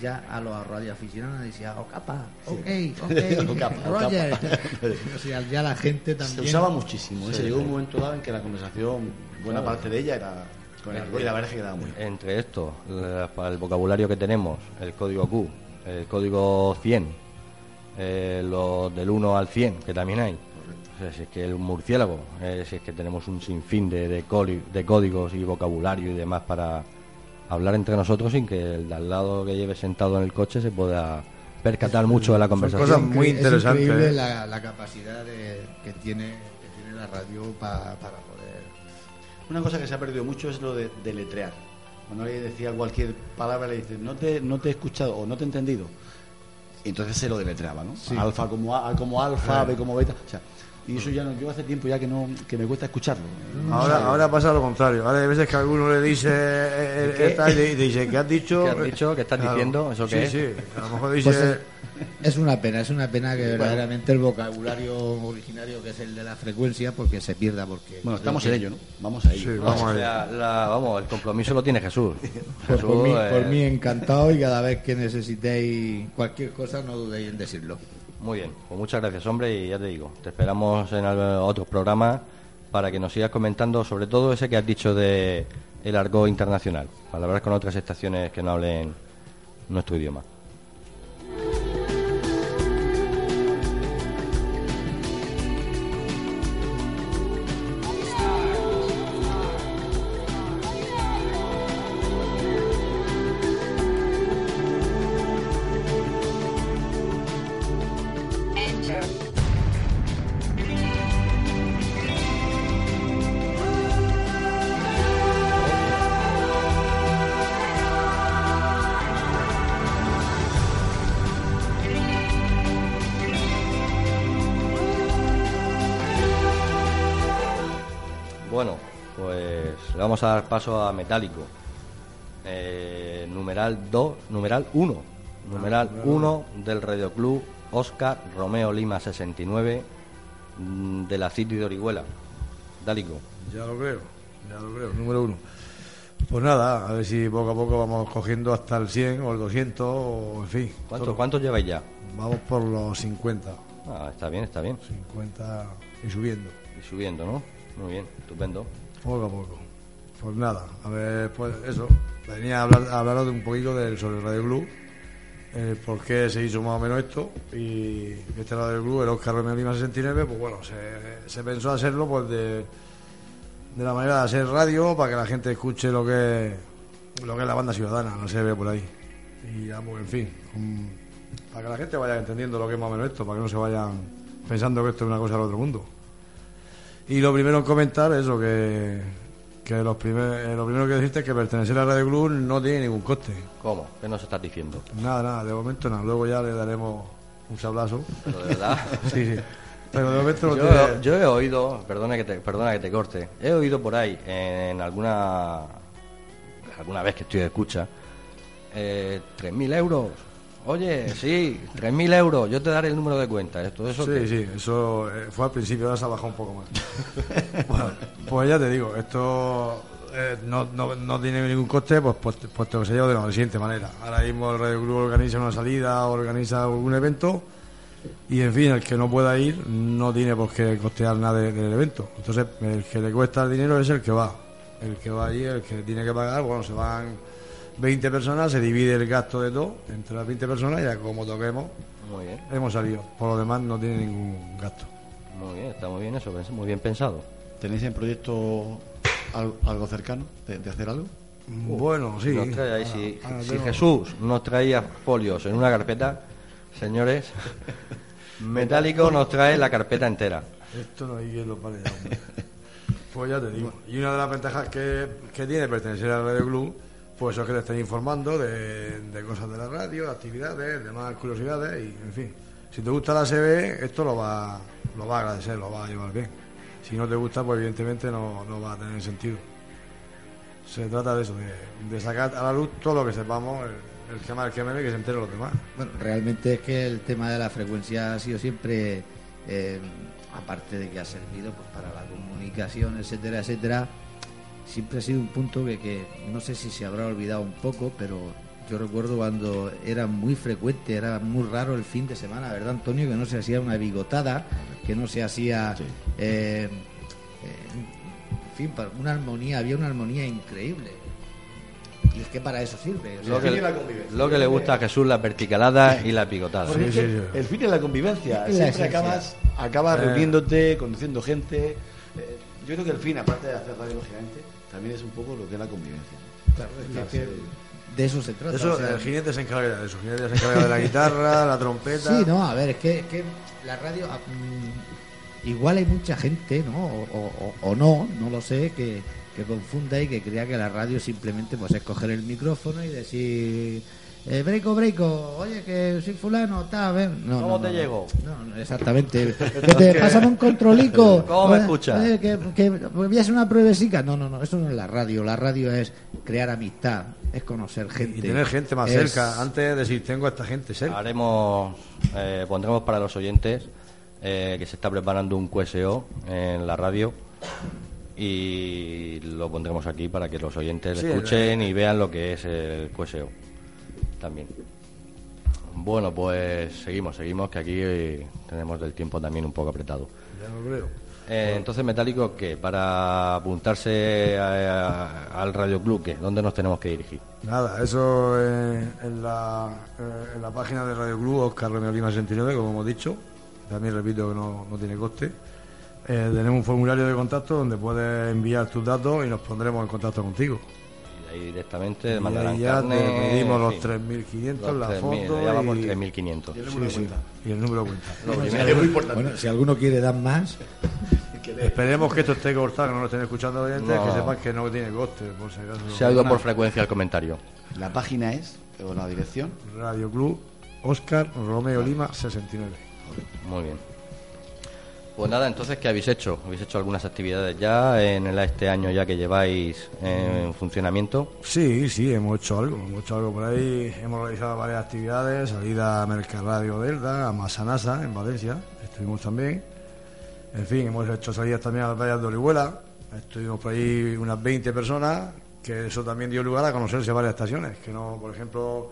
ya a los radioaficionados decía, oh capa, ok, ok, Roger. o sea, ya la gente también. Se usaba muchísimo. ¿eh? Se llegó un momento dado en que la conversación, buena parte de ella era con el y la verdad es que quedaba muy bien. Entre esto, la- para el vocabulario que tenemos, el código Q, el código 100, eh, los del 1 al 100, que también hay. O sea, si es que el murciélago, eh, si es que tenemos un sinfín de, de, coli- de códigos y vocabulario y demás para hablar entre nosotros sin que el de al lado que lleve sentado en el coche se pueda percatar mucho de la conversación. cosas muy Es interesante, increíble ¿eh? la, la capacidad de- que, tiene, que tiene la radio pa- para poder. Una cosa que se ha perdido mucho es lo de deletrear. Cuando alguien decía cualquier palabra, le dice, no te, no te he escuchado o no te he entendido. Y entonces se lo deletreaba, ¿no? Alfa como, a, como alfa, B como beta. O sea, y eso ya no, yo hace tiempo ya que no que me cuesta escucharlo. Ahora, ahora pasa lo contrario. Ahora hay veces que alguno le dice eh, eh, ¿Qué? tal, y le dice, ¿qué has dicho? ¿Qué has dicho? ¿Qué estás diciendo? ¿Eso sí, qué es? Sí, a lo mejor dice... Pues, eh, es una pena, es una pena que verdaderamente el vocabulario originario que es el de la frecuencia porque se pierda porque Bueno, estamos en ello, ¿no? Vamos a ello. Sí, No, vamos a la- el compromiso lo tiene Jesús. Pues por, mí, eh, por mí encantado y cada vez que necesitéis cualquier cosa no dudéis en decirlo. Muy bien, pues muchas gracias, hombre, y ya te digo, te esperamos en otros programas para que nos sigas comentando sobre todo ese que has dicho de el argot internacional, palabras con otras estaciones que no hablen nuestro idioma. Dar paso a Metálico. Eh, numeral 2, numeral 1. Numeral 1 del Radio Club Oscar Romeo Lima 69 mm, de la City de Orihuela. Dálico. Ya lo creo, ya lo creo, número uno. Pues nada, a ver si poco a poco vamos cogiendo hasta el 100 o el 200, o en fin. ¿Cuántos, todo. ¿Cuántos lleváis ya? Vamos por los 50. Ah, está bien, está bien. 50 y subiendo. Y subiendo, ¿no? Muy bien, estupendo. Poco a poco. Pues nada, a ver, pues eso. Venía a, hablar, hablaros de un poquito del, sobre Radio Club, el por qué se hizo más o menos esto. Y este Radio Club, el Oscar Romeo Lima 69, pues bueno, se, pensó hacerlo pues de, de la manera de hacer radio para que la gente escuche lo que, lo que es la banda ciudadana, no se ve por ahí. Y ya, pues, en fin, para que la gente vaya entendiendo lo que es más o menos esto, para que no se vayan pensando que esto es una cosa del otro mundo. Y lo primero en comentar es lo que, que los primer- eh, lo primero que decirte es que pertenecer a Radio Club no tiene ningún coste. ¿Cómo? ¿Qué nos estás diciendo? Nada, nada, de momento nada. Luego ya le daremos un sablazo. Pero de verdad. Sí, sí. Pero de momento no Yo, tiene... yo he oído, perdona que, te, perdona que te corte, he oído por ahí en alguna alguna vez que estoy de escucha, eh, 3.000 euros. Oye, sí, 3.000 euros, yo te daré el número de cuenta. Esto, eso Sí, que- sí, eso eh, fue al principio, ahora se ha bajado un poco más. Bueno, pues ya te digo, esto eh, no, no, no tiene ningún coste, pues, pues puesto que se lleva de la siguiente manera. Ahora mismo el Radio Club organiza una salida, organiza un evento y en fin, el que no pueda ir no tiene por qué costear nada de- del evento. Entonces, el que le cuesta el dinero es el que va. El que va allí, el que tiene que pagar, bueno, se van 20 personas, se divide el gasto de todo entre las 20 personas y ya como toquemos, Muy bien, hemos salido. Por lo demás, no tiene ningún gasto. muy bien, está muy bien eso, pens- muy bien pensado. ¿Tenéis en proyecto al- algo cercano de, de hacer algo? Bueno, sí. Nos trae ahí, si, Ahora si tengo- Jesús nos traía folios en una carpeta, señores, Metálico nos trae la carpeta entera. Esto no hay quien lo pare ya. Pues ya te digo. Y una de las ventajas que, que tiene pertenecer al Radio Club, pues es que te están informando de, cosas de la radio, de actividades, de más curiosidades y, en fin. Si te gusta la CB, esto lo va, lo va a agradecer, lo va a llevar bien. Si no te gusta, pues evidentemente no, no va a tener sentido. Se trata de eso, de, sacar a la luz todo lo que sepamos, el, el que más, el que menos y que se enteren los demás. Bueno, realmente es que el tema de la frecuencia ha sido siempre, eh, aparte de que ha servido pues, para la comunicación, etcétera, etcétera, siempre ha sido un punto que, que no sé si se habrá olvidado un poco, pero yo recuerdo cuando era muy frecuente, era muy raro el fin de semana, ¿verdad, Antonio? Que no se hacía una bigotada, que no se hacía... eh, eh, en fin, para una armonía, había una armonía increíble. Y es que para eso sirve. o sea, Lo que, la convivencia. lo que le gusta a Jesús, la verticalada y la picotada. Porque es sí, que sí. el fin es la convivencia. Es Siempre acabas, acabas Eh. reuniéndote, conociendo gente. Eh, yo creo que el fin, aparte de hacer radio, lógicamente, también es un poco lo que es la convivencia. ¿no? claro, es que de eso se trata. Eso, o sea, el jinete se encarga de eso. El jinete se encarga de la guitarra, la trompeta. Sí, no, a ver, es que, es que la radio. ah, mm, igual hay mucha gente, ¿no? O, o- o- o no, no lo sé, que, que confunda y que crea que la radio simplemente pues es coger el micrófono y decir. Eh, breco, breco, oye, que soy fulano, tal, a ver. No, ¿Cómo no, te no, llego? No, no, exactamente. que te un controlico. ¿Cómo me escuchas? oye, que, que voy a hacer una pruebecica. No, no, no, eso no es la radio. La radio es crear amistad, es conocer gente. Y tener gente más es- cerca. Antes de decir, tengo a esta gente cerca. Haremos, eh, pondremos para los oyentes eh, que se está preparando un QSO en la radio y lo pondremos aquí para que los oyentes Sí, escuchen y vean lo que es el QSO también. Bueno, pues seguimos, seguimos, que aquí tenemos del tiempo también un poco apretado. Ya lo creo. Eh, entonces, Metálico, ¿qué? Para apuntarse a- a- al Radio Club, ¿qué? ¿Dónde nos tenemos que dirigir? Nada, eso eh, en, la, eh, en la página de Radio Club, Oscar Romeo Lima 69, como hemos dicho. También repito que no, no tiene coste. Tenemos un formulario de contacto donde puedes enviar tus datos y nos pondremos en contacto contigo. Ahí directamente Y mandarán ahí ya carne, te pedimos los fin. 3.500, Los la 3.000, foto ya vamos y, 3.500. Y el Sí, sí, cuenta. y el número de cuenta. Lo Es primero- muy importante. Bueno, si alguno quiere dar más, Esperemos que esto esté cortado, que no lo estén escuchando oyentes, No. que sepan que no tiene coste, por si acaso. Se ha ido por frecuencia el comentario. La página es, o la dirección, Radio Club, Oscar Romeo Lima 69. Muy bien. Pues nada, entonces, ¿qué habéis hecho? ¿Habéis hecho algunas actividades ya en este año ya que lleváis en funcionamiento? Sí, sí, hemos hecho algo, hemos hecho algo por ahí, hemos realizado varias actividades, salida a Mercarradio Delta, a Masanasa, en Valencia, estuvimos también, en fin, hemos hecho salidas también a las playas de Orihuela, estuvimos por ahí unas 20 personas, que eso también dio lugar a conocerse varias estaciones, que no, por ejemplo,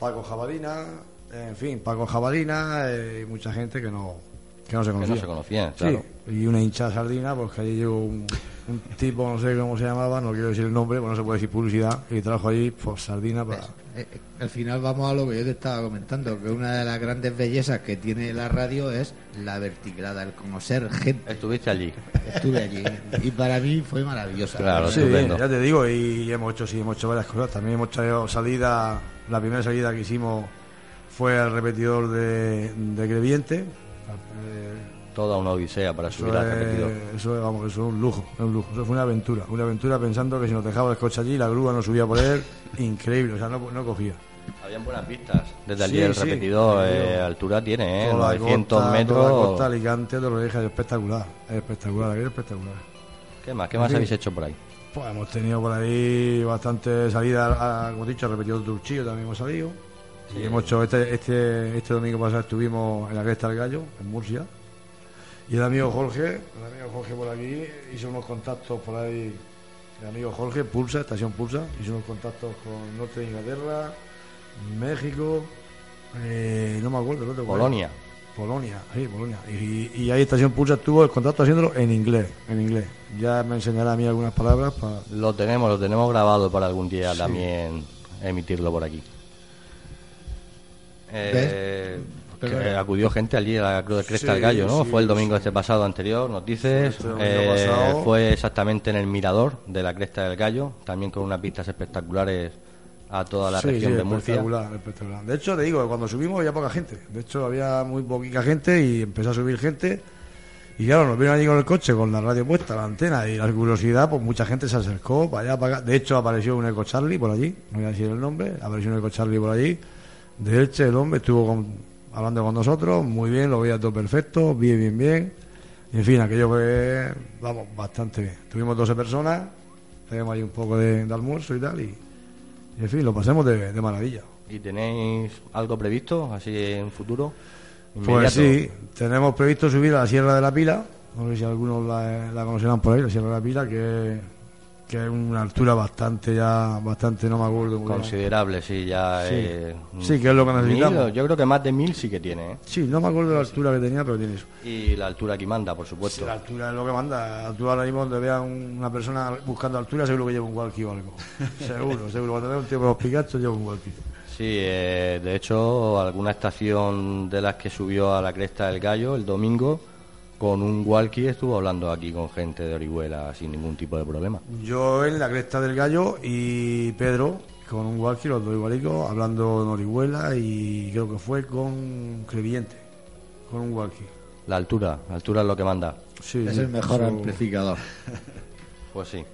Paco Jabalina, en fin, Paco Jabalina eh, y mucha gente que no, que no se Que conocía. no se conocían, Sí, claro. y una hinchada sardina, pues que allí llegó un, un tipo, no sé cómo se llamaba, no quiero decir el nombre, pues no se puede decir publicidad, y trajo allí pues sardina para... Eh, eh, al final vamos a lo que yo te estaba comentando, que una de las grandes bellezas que tiene la radio es la verticalada, el conocer gente. Estuviste allí. Estuve allí y para mí fue maravillosa. Claro, Sí, estupendo. ya te digo, y hemos hecho, sí, hemos hecho varias cosas. También hemos traído salida, la primera salida que hicimos fue al repetidor de, de Creviente. Eh, Toda una odisea para subir al repetidor. eso vamos, eso es un lujo, es un lujo. Eso fue una aventura, una aventura pensando que si nos dejaba el coche allí, la grúa no subía por él, increíble, o sea, no, no cogía. Habían buenas vistas. Desde allí Sí, el sí, repetidor, eh, altura tiene, ¿eh? Toda la 900 costa, Toda la metros. costa, Alicante, te lo dije, es espectacular, es espectacular, es espectacular. ¿Qué más? ¿Qué más Sí. habéis hecho por ahí? Pues hemos tenido por ahí bastante salidas, a- como he dicho, de Turchillo también hemos salido. Y hemos hecho, este, este, este domingo pasado estuvimos en la Cresta del Gallo, en Murcia. Y el amigo Jorge, el amigo Jorge por aquí, hizo unos contactos por ahí. El amigo Jorge, Pulsa, estación Pulsa, hizo unos contactos con Norte de Inglaterra, México, eh, no me acuerdo, el otro, ¿cuál? Polonia. Polonia, sí, Polonia. Y, y ahí Estación Pulsa estuvo el contacto haciéndolo en inglés, en inglés. Ya me enseñará a mí algunas palabras para... Lo tenemos, lo tenemos grabado para algún día también emitirlo por aquí. Eh, que Perdona. acudió gente allí a la Cruz de Cresta Sí, del Gallo, ¿no? sí, fue el domingo sí. este pasado anterior, nos dices. Este Eh, pasado. fue exactamente en el mirador de la Cresta del Gallo, también con unas vistas espectaculares a toda la región de Murcia. espectacular, espectacular. De hecho, te digo, cuando subimos había poca gente. De hecho, había muy poquita gente y empezó a subir gente. Y claro, nos vieron allí con el coche, con la radio puesta, la antena y la curiosidad, pues mucha gente se acercó para allá, para acá. De hecho, apareció un Eco Charlie por allí, no voy a decir el nombre, apareció un Eco Charlie por allí. De Elche, el hombre estuvo con- hablando con nosotros, muy bien, lo veía todo perfecto, bien, bien, bien. Y en fin, aquello fue, vamos, bastante bien. Tuvimos 12 personas, tenemos ahí un poco de, de almuerzo y tal, y, y en fin, lo pasemos de, de maravilla. ¿Y tenéis algo previsto así en futuro? Pues sí, tenemos previsto subir a la Sierra de la Pila, no sé si algunos la, la conocerán por ahí, la Sierra de la Pila, que, que es una altura bastante ya, bastante, no me acuerdo. Considerable, sí, ya. Sí. eh, Sí, que es lo que necesitamos. mil, yo creo que más de mil sí que tiene, ¿eh? Sí, no me acuerdo de la altura que tenía, pero tiene eso. Y la altura que manda, por supuesto. Sí, la altura es lo que manda. Altura ahora mismo donde vea un- una persona buscando altura, seguro que lleva un walkie o algo. seguro, seguro. Cuando vea un tío con los Pikachu, lleva un walkie. Sí, eh, de hecho, alguna estación de las que subió a la cresta del gallo el domingo, con un walkie estuvo hablando aquí con gente de Orihuela sin ningún tipo de problema. Yo en la cresta del gallo y Pedro con un walkie, los dos igualicos, hablando en Orihuela y creo que fue con Crevillente, con un walkie. La altura, la altura es lo que manda. Sí, Es sí, el mejor amplificador. Pues sí.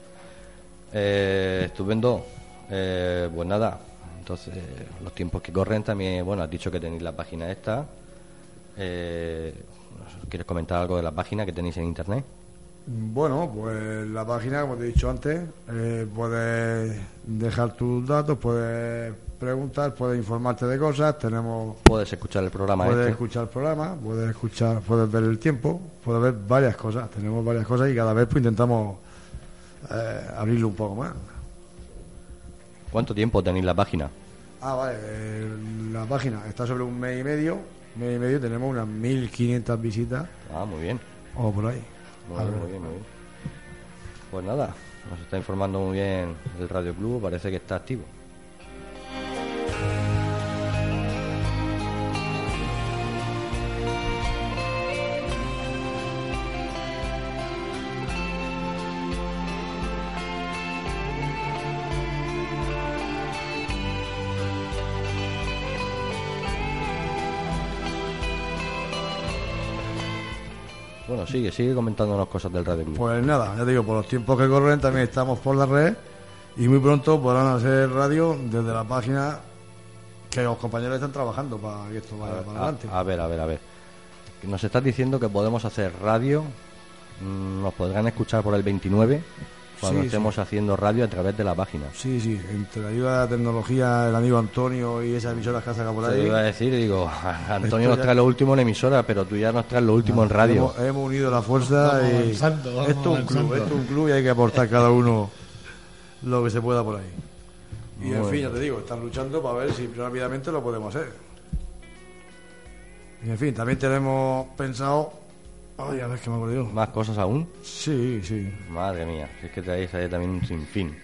Eh, estupendo. Eh, pues nada, entonces los tiempos que corren también, bueno, has dicho que tenéis la página esta. Eh, ¿Quieres comentar algo de la página que tenéis en internet? Bueno, pues la página, como te he dicho antes, eh, puedes dejar tus datos, puedes preguntar, puedes informarte de cosas, tenemos Puedes escuchar el programa puedes este. escuchar el programa, puedes escuchar, puedes ver el tiempo, puedes ver varias cosas, tenemos varias cosas y cada vez pues intentamos eh, abrirlo un poco más. ¿Cuánto tiempo tenéis la página? Ah, vale, eh, la página está sobre un mes y medio, mes y medio tenemos unas 1500 visitas Ah, muy bien. o por ahí. Muy bien, muy bien, muy bien. Pues nada, nos está informando muy bien el Radio Club, parece que está activo. Sigue, sigue comentándonos cosas del Radio Club. Pues nada, ya te digo, por los tiempos que corren también estamos por la red y muy pronto podrán hacer radio desde la página que los compañeros están trabajando para que esto vaya para adelante. a ver, a ver, a ver. Nos estás diciendo que podemos hacer radio, mm, nos podrán escuchar por el 29 cuando Sí, estemos haciendo radio a través de la página. Sí, sí, entre la ayuda de la tecnología, el amigo Antonio y esas emisoras que ha sacado por Te ahí. iba a decir, digo, Antonio Esto nos ya- trae lo último en emisora, pero tú ya nos traes lo último en radio. Hemos, hemos unido la fuerza Vamos y avanzando, vamos esto es un club, esto es un club y hay que aportar cada uno lo que se pueda por ahí. Y en fin, ya te digo, están luchando para ver si rápidamente lo podemos hacer. Y en fin, también tenemos pensado. Ay, a ver qué me acuerdo yo. ¿Más cosas aún? Sí, sí. Madre mía, si es que tenéis ahí también un sinfín.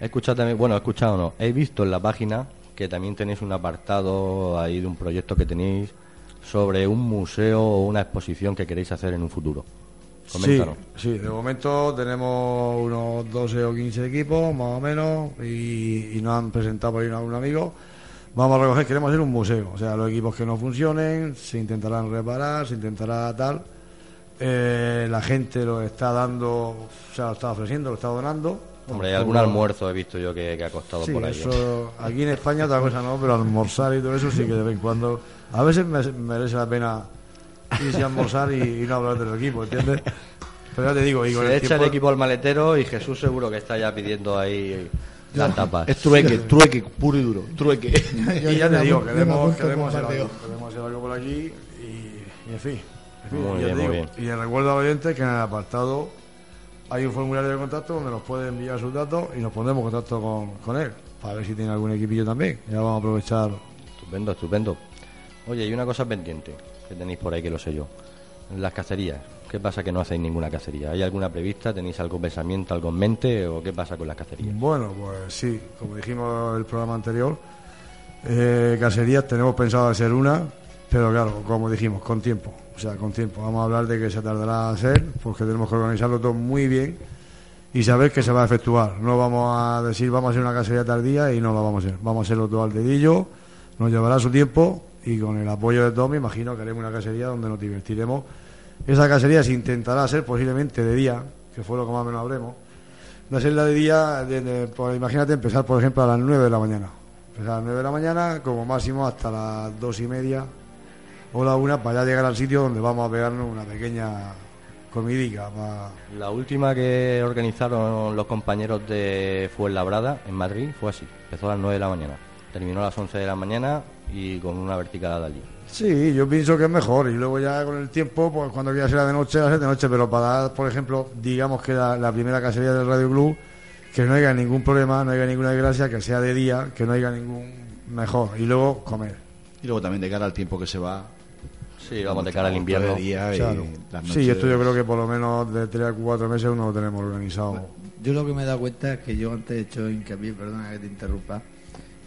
He escuchado también, bueno, he escuchado no, he visto en la página que también tenéis un apartado ahí de un proyecto que tenéis sobre un museo o una exposición que queréis hacer en un futuro. Coméntanos. sí, de momento tenemos unos 12 o 15 equipos, más o menos, y, y nos han presentado por ahí algún amigo. Vamos a recoger, queremos hacer un museo, o sea, los equipos que no funcionen, se intentarán reparar, se intentará tal. Eh, la gente lo está dando, o sea, lo está ofreciendo, lo está donando. Hombre, hay algún almuerzo he visto yo que, que ha costado Sí, por ahí. ¿eh? eso, aquí en España otra cosa no, pero almorzar y todo eso sí que de vez en cuando. A veces me- merece la pena irse a almorzar y, y no hablar del equipo, ¿entiendes? Pero ya te digo, y con Se el echa tiempo- el equipo al maletero y Jesús seguro que está ya pidiendo ahí las tapas. Es trueque, trueque, puro y duro, trueque. Y ya te digo, queremos, queremos, hacer algo, queremos hacer algo por aquí y, y en fin. Muy bien, te muy digo. bien. Y el recuerdo al oyente que en el apartado hay un formulario de contacto donde nos puede enviar sus datos y nos pondremos en contacto con, con él para ver si tiene algún equipillo también. Ya vamos a aprovechar. Estupendo, estupendo. Oye, y una cosa pendiente que tenéis por ahí que lo sé yo. Las cacerías. ¿Qué pasa que no hacéis ninguna cacería? ¿Hay alguna prevista? ¿Tenéis algún pensamiento, algo en mente? ¿O qué pasa con las cacerías? Bueno, pues sí, como dijimos en el programa anterior, eh, caserías tenemos pensado hacer una, pero claro, como dijimos, con tiempo. O sea, con tiempo. Vamos a hablar de que se tardará a hacer, porque tenemos que organizarlo todo muy bien y saber que se va a efectuar. No vamos a decir vamos a hacer una cacería tardía y no lo vamos a hacer. Vamos a hacerlo todo al dedillo, nos llevará su tiempo y con el apoyo de me imagino que haremos una cacería donde nos divertiremos. Esa cacería se intentará hacer posiblemente de día, que fue lo que más o menos hablemos de hacerla de día, de- de- pues, imagínate empezar por ejemplo a las 9 de la mañana. Empezar a las 9 de la mañana, como máximo hasta las 2 y media o la 1 para ya llegar al sitio donde vamos a pegarnos una pequeña comidica. pa- La última que organizaron los compañeros de Fuenlabrada en Madrid fue así. Empezó a las 9 de la mañana. Terminó a las 11 de la mañana y con una verticalada allí. Sí, yo pienso que es mejor y luego ya con el tiempo, pues cuando quiera ser de noche, va a ser de noche, pero para dar, por ejemplo, digamos que la, la primera cacería del Radio Club, que no haya ningún problema, no haya ninguna desgracia, que sea de día, que no haya ningún mejor y luego comer. Y luego también de cara al tiempo que se va. Sí, vamos de cara al invierno. de día y Claro. las Sí, esto yo creo que por lo menos de 3 a 4 meses uno lo tenemos organizado. Yo lo que me he dado cuenta es que yo antes he hecho hincapié, perdona que te interrumpa,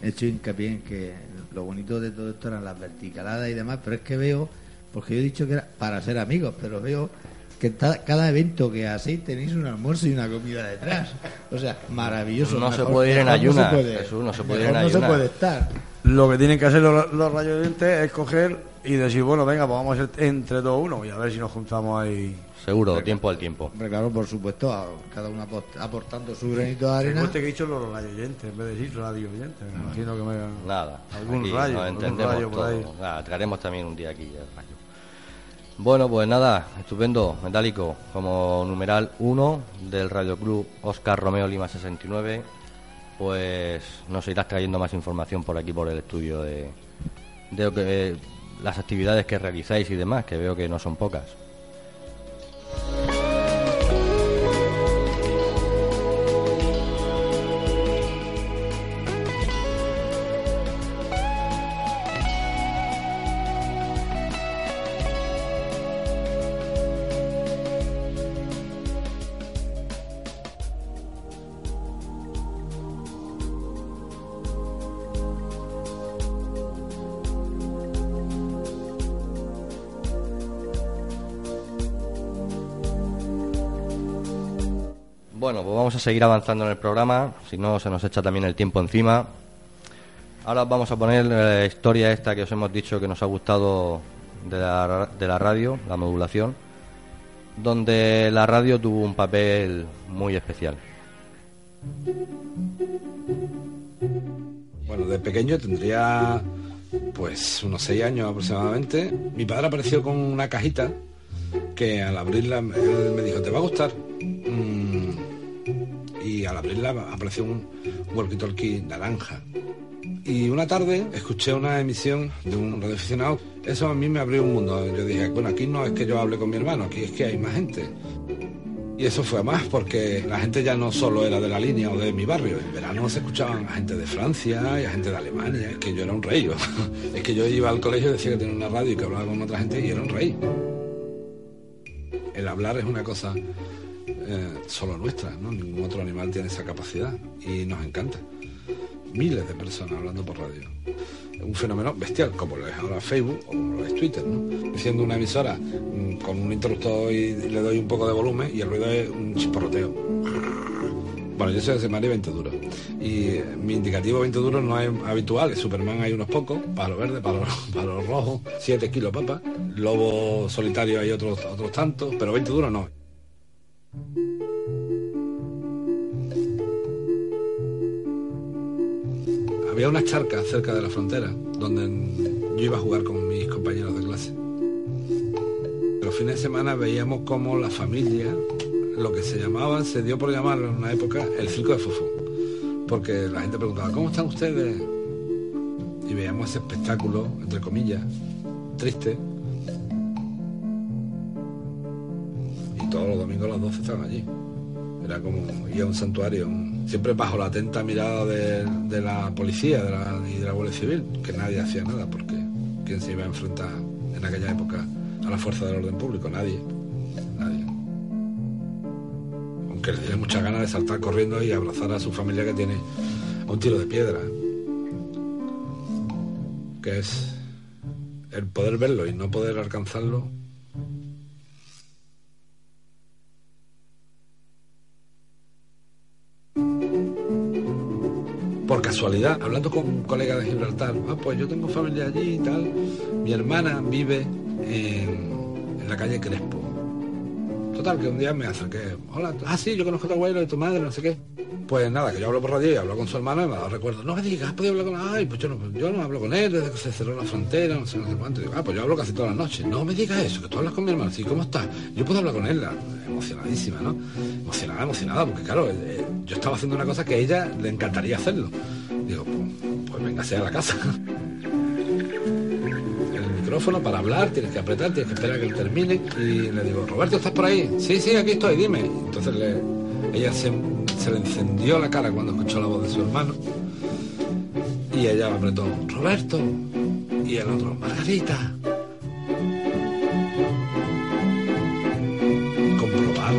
he hecho hincapié en que lo bonito de todo esto eran las verticaladas y demás, pero es que veo, porque yo he dicho que era para ser amigos, pero veo que cada evento que hacéis tenéis un almuerzo y una comida detrás. O sea, maravilloso. No se puede ir en no ayunas, se puede- Jesús, no se puede ir en no se ayunas. puede estar. Lo que tienen que hacer los, los radioyentes es coger y decir, bueno, venga, pues vamos a ser entre todos uno y a ver si nos juntamos ahí. Seguro, tiempo al tiempo. Hombre, claro, por supuesto, a- cada uno aport- aportando su granito de Me arena. gusta que he dicho los radioyentes en vez de decir radioyentes. Me imagino que me Nada. Algún aquí rayo, nos algún entendemos rayo por ahí. Nada, traeremos también un día aquí el rayo. Bueno, pues nada, estupendo, metálico, como numeral 1 del Radio Club Oscar Romeo Lima 69, pues nos irás trayendo más información por aquí por el estudio de, de lo que- las actividades que realizáis y demás, que veo que no son pocas. Bueno, pues vamos a seguir avanzando en el programa, si no se nos echa también el tiempo encima. Ahora os vamos a poner la historia esta que os hemos dicho que nos ha gustado de la, de la radio, la modulación, donde la radio tuvo un papel muy especial. Bueno, de pequeño tendría pues unos seis años aproximadamente. Mi padre apareció con una cajita que al abrirla me dijo, ¿te va a gustar? Abrirla apareció un walkie-talkie naranja. Y una tarde escuché una emisión de un radioaficionado. Eso a mí me abrió un mundo. Yo dije, bueno, aquí no es que yo hable con mi hermano, aquí es que hay más gente. Y eso fue más porque la gente ya no solo era de la línea o de mi barrio. En verano se escuchaban a gente de Francia y a gente de Alemania. Es que yo era un rey. es que yo iba al colegio y decía que tenía una radio y que hablaba con otra gente y era un rey. El hablar es una cosa eh, solo nuestra, ¿no? Ningún otro animal tiene esa capacidad y nos encanta. Miles de personas hablando por radio un fenómeno bestial, como lo es ahora Facebook o como lo es Twitter, ¿no? Una emisora mm, con un interruptor y le doy un poco de volumen y el ruido es un chisporroteo. Bueno, yo soy de Semana y 20 duros. Y mi indicativo 20 duros no es habitual. En Superman hay unos pocos, palo verde, palo, palo rojo, 7 kilos papa. Lobo solitario hay otros, otros tantos, pero 20 duros no. Había una charca cerca de la frontera donde yo iba a jugar con mis compañeros de clase. Los fines de semana veíamos cómo la familia, lo que se llamaba, se dio por llamarlo en una época el circo de Fofo. Porque la gente preguntaba, ¿cómo están ustedes? Y veíamos ese espectáculo, entre comillas, triste. Y todos los domingos a las 12 estaban allí. Era como ir a un santuario, siempre bajo la atenta mirada de, la policía de la, y de la Guardia Civil, que nadie hacía nada, porque ¿quién se iba a enfrentar en aquella época a la fuerza del orden público? Nadie, nadie. Aunque le tiene muchas ganas de saltar corriendo y abrazar a su familia que tiene un tiro de piedra. Que es el poder verlo y no poder alcanzarlo hablando con un colega de Gibraltar, ah, pues yo tengo familia allí y tal, mi hermana vive en, la calle Crespo. Total, que un día me acerqué, hola, ah, sí, yo conozco a tu abuelo y tu madre, no sé qué. Pues nada, que yo hablo por radio y hablo con su hermano y me da recuerdo, no me digas, ¿has podido hablar con él? Ay, pues yo no, yo no hablo con él desde que se cerró la frontera, no sé, no sé cuánto. ah, pues yo hablo casi todas las noches. No me digas eso, que tú hablas con mi hermano, sí, ¿cómo estás? Yo puedo hablar con él, emocionadísima, ¿no? Emocionada, emocionada, porque claro, eh, eh, yo estaba haciendo una cosa que a ella le encantaría hacerlo. Digo, pues, pues véngase a la casa. El micrófono para hablar, tienes que apretar, tienes que esperar a que él termine. Y le digo, Roberto, ¿estás por ahí? Sí, sí, aquí estoy, dime. Entonces ella se, le encendió la cara cuando escuchó la voz de su hermano. Y ella apretó, Roberto. Y el otro, Margarita. Comprobar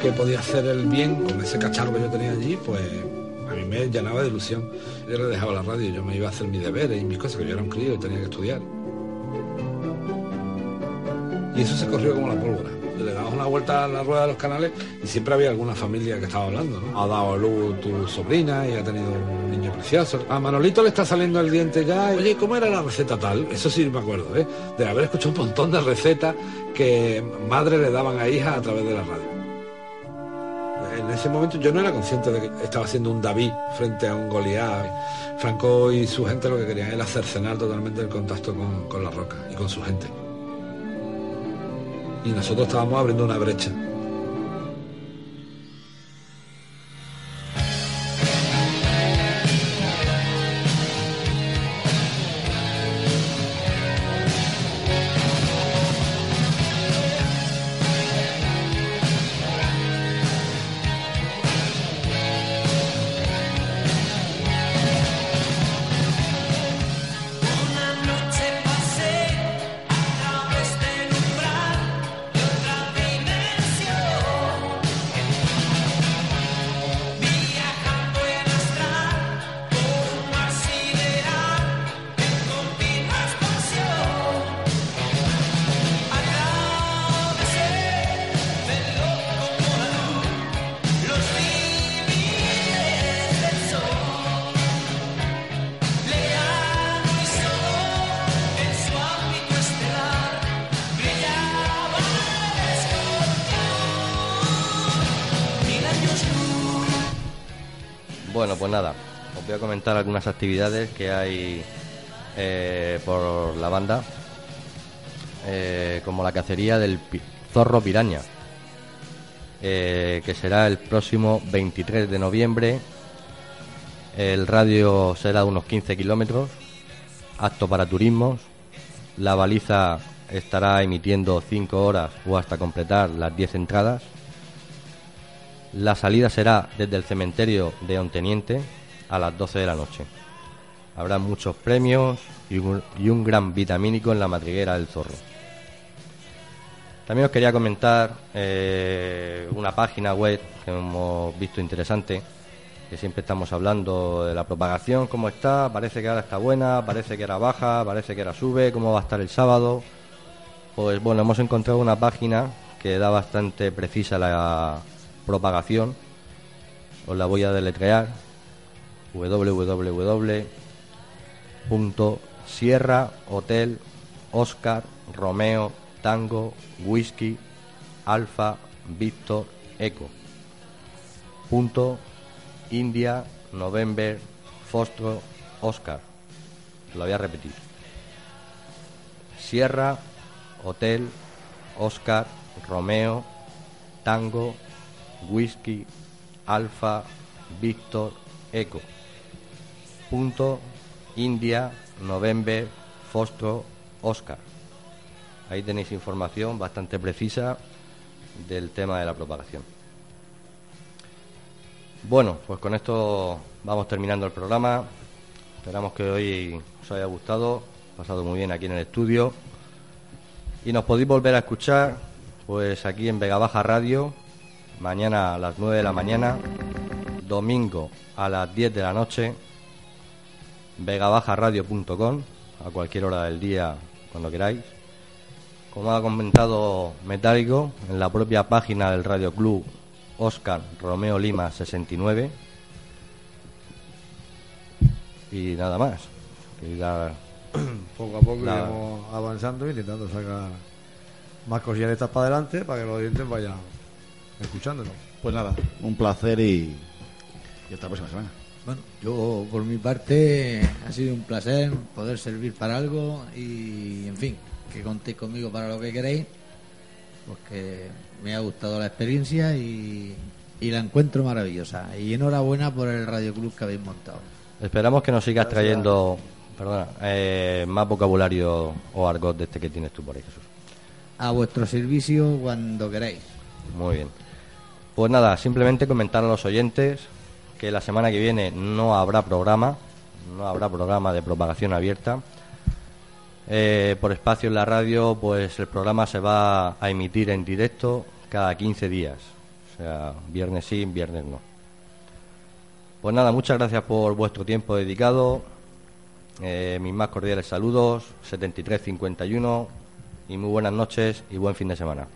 que podía hacer el bien con ese cacharro que yo tenía allí, pues me llenaba de ilusión. Yo le dejaba la radio, yo me iba a hacer mis deberes y mis cosas, que yo era un crío y tenía que estudiar. Y eso se corrió como la pólvora. Le dabas una vuelta a la rueda de los canales y siempre había alguna familia que estaba hablando, ¿no? Ha dado a luz tu sobrina y ha tenido un niño precioso. A Manolito le está saliendo el diente ya. Oye, ¿cómo era la receta tal? Eso sí me acuerdo, ¿eh? De haber escuchado un montón de recetas que madres le daban a hijas a través de la radio ese momento yo no era consciente de que estaba haciendo un David frente a un Goliat. Franco y su gente lo que querían era cercenar totalmente el contacto con, con la roca y con su gente. Y nosotros estábamos abriendo una brecha. Nada, os voy a comentar algunas actividades que hay eh, por la banda, eh, como la cacería del zorro piraña, eh, que será el próximo 23 de noviembre. El radio será de unos 15 kilómetros, apto para turismos. La baliza estará emitiendo 5 horas o hasta completar las 10 entradas. La salida será desde el cementerio de Onteniente a las 12 de la noche. Habrá muchos premios y un, gran vitamínico en la madriguera del zorro. También os quería comentar eh, una página web que hemos visto interesante, que siempre estamos hablando de la propagación, cómo está, parece que ahora está buena, parece que era baja, parece que era sube, cómo va a estar el sábado. Pues bueno, hemos encontrado una página que da bastante precisa la propagación. Os la voy a deletrear. www.sierra Hotel Oscar Romeo Tango Whisky Alfa Víctor Eco. Punto India November Fostro Oscar. Lo voy a repetir. Sierra Hotel Oscar Romeo Tango Whisky Alfa Víctor Eco. Punto India November Fostro Oscar. Ahí tenéis información bastante precisa del tema de la propagación. Bueno, pues con esto vamos terminando el programa. Esperamos que hoy os haya gustado, pasado muy bien aquí en el estudio. Y nos podéis volver a escuchar pues aquí en Vega Baja Radio, mañana a las 9 de la mañana, domingo a las 10 de la noche, vegabajaradio.com, a cualquier hora del día, cuando queráis. Como ha comentado Metálico, en la propia página del Radio Club Oscar Romeo Lima 69. Y nada más. Y la- Poco a poco La- iremos avanzando intentando sacar más cosillas de estas para adelante para que los oyentes vayan escuchándonos. Pues nada, un placer y, y hasta la próxima semana. Bueno, yo por mi parte ha sido un placer poder servir para algo y, en fin, que contéis conmigo para lo que queréis, porque me ha gustado la experiencia y, y la encuentro maravillosa. Y enhorabuena por el Radio Club que habéis montado. Esperamos que nos sigas trayendo perdona, eh, más vocabulario o argot de este que tienes tú por ahí, Jesús. A vuestro servicio cuando queráis. Muy bien. Pues nada, simplemente comentar a los oyentes que la semana que viene no habrá programa, no habrá programa de propagación abierta. Eh, por espacio en la radio, pues el programa se va a emitir en directo cada 15 días. O sea, viernes sí, viernes no. Pues nada, muchas gracias por vuestro tiempo dedicado. Eh, mis más cordiales saludos, 7351 y muy buenas noches y buen fin de semana.